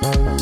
Bye.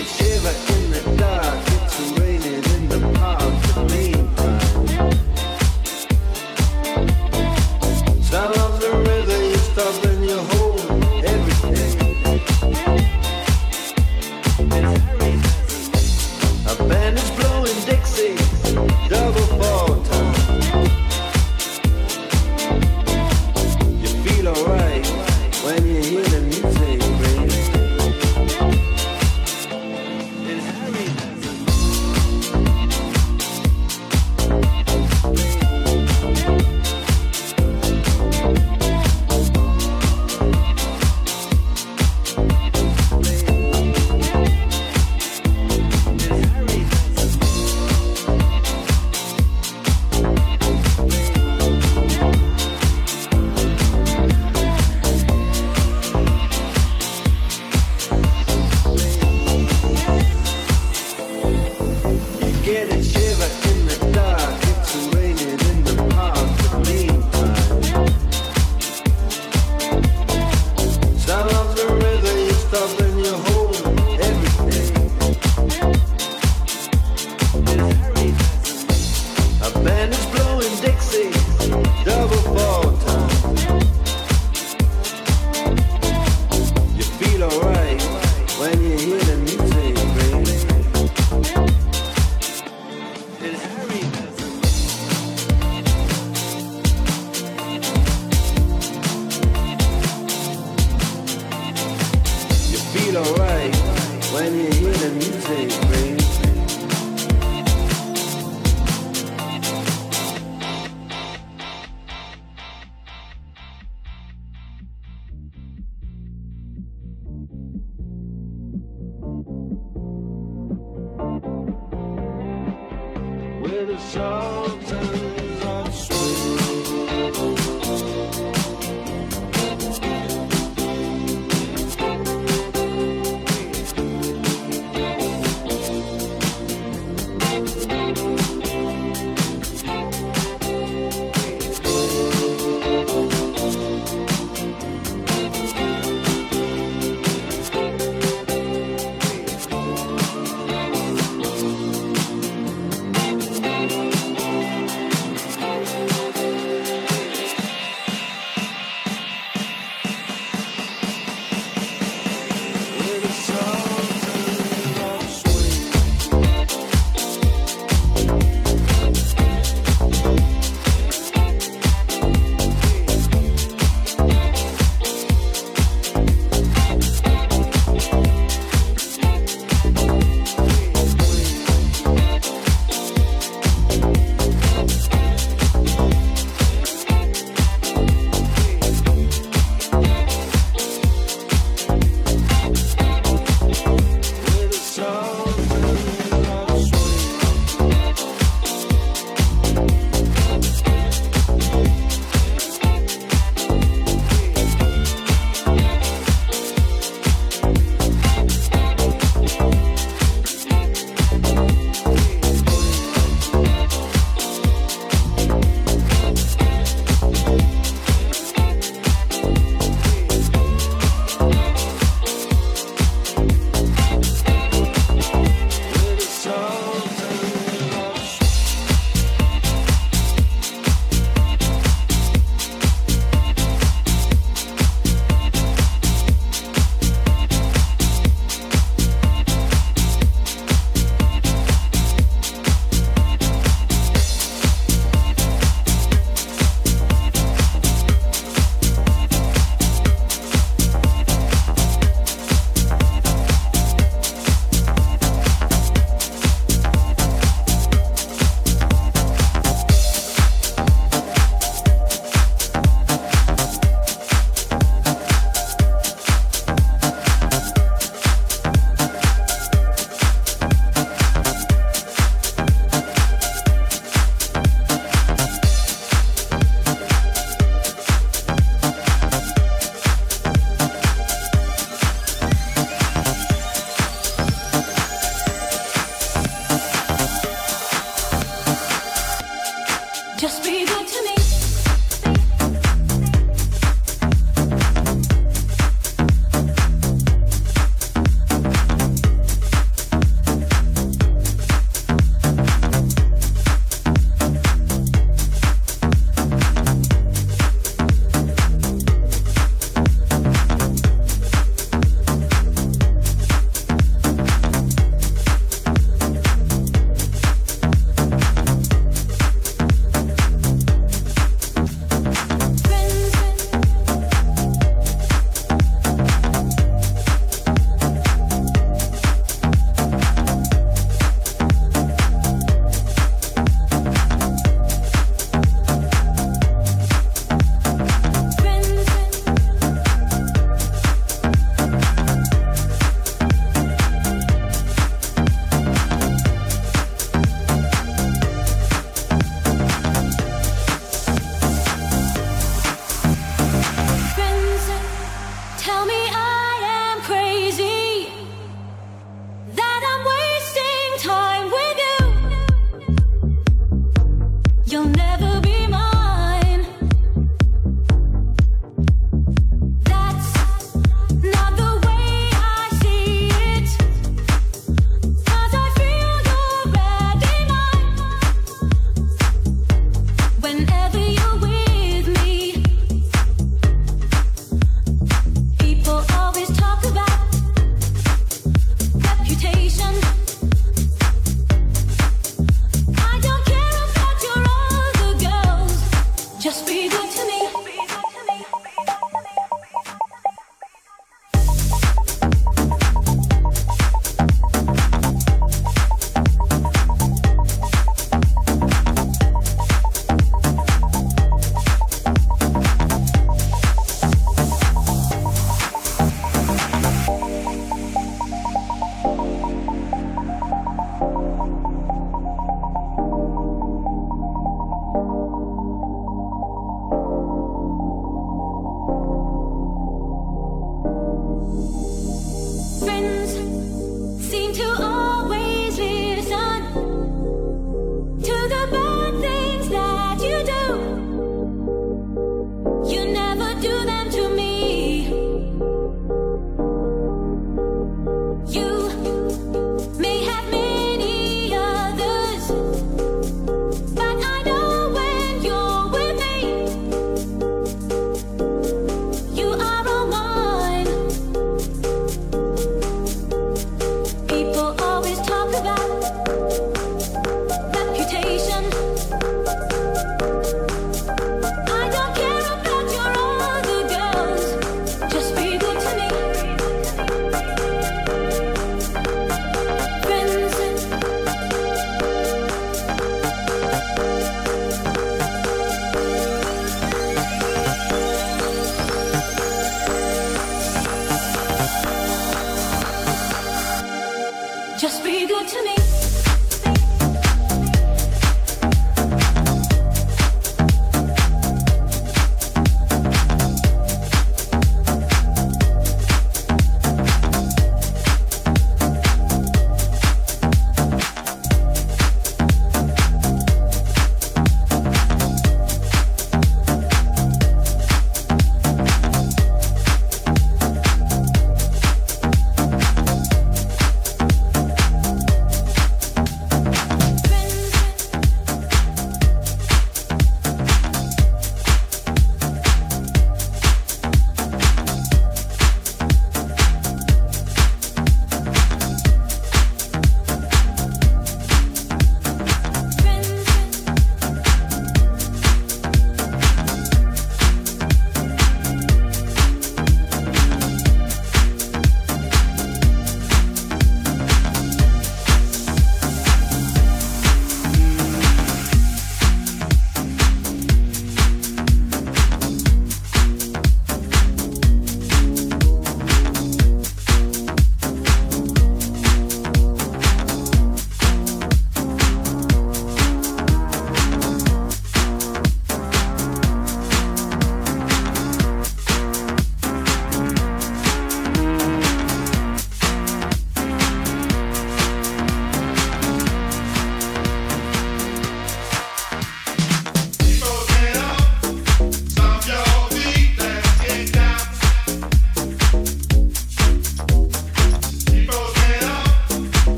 It's shiver in the dark, it's raining in the park for me.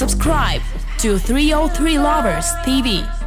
Subscribe to 303 Lovers TV.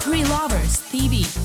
303 Lovers TV.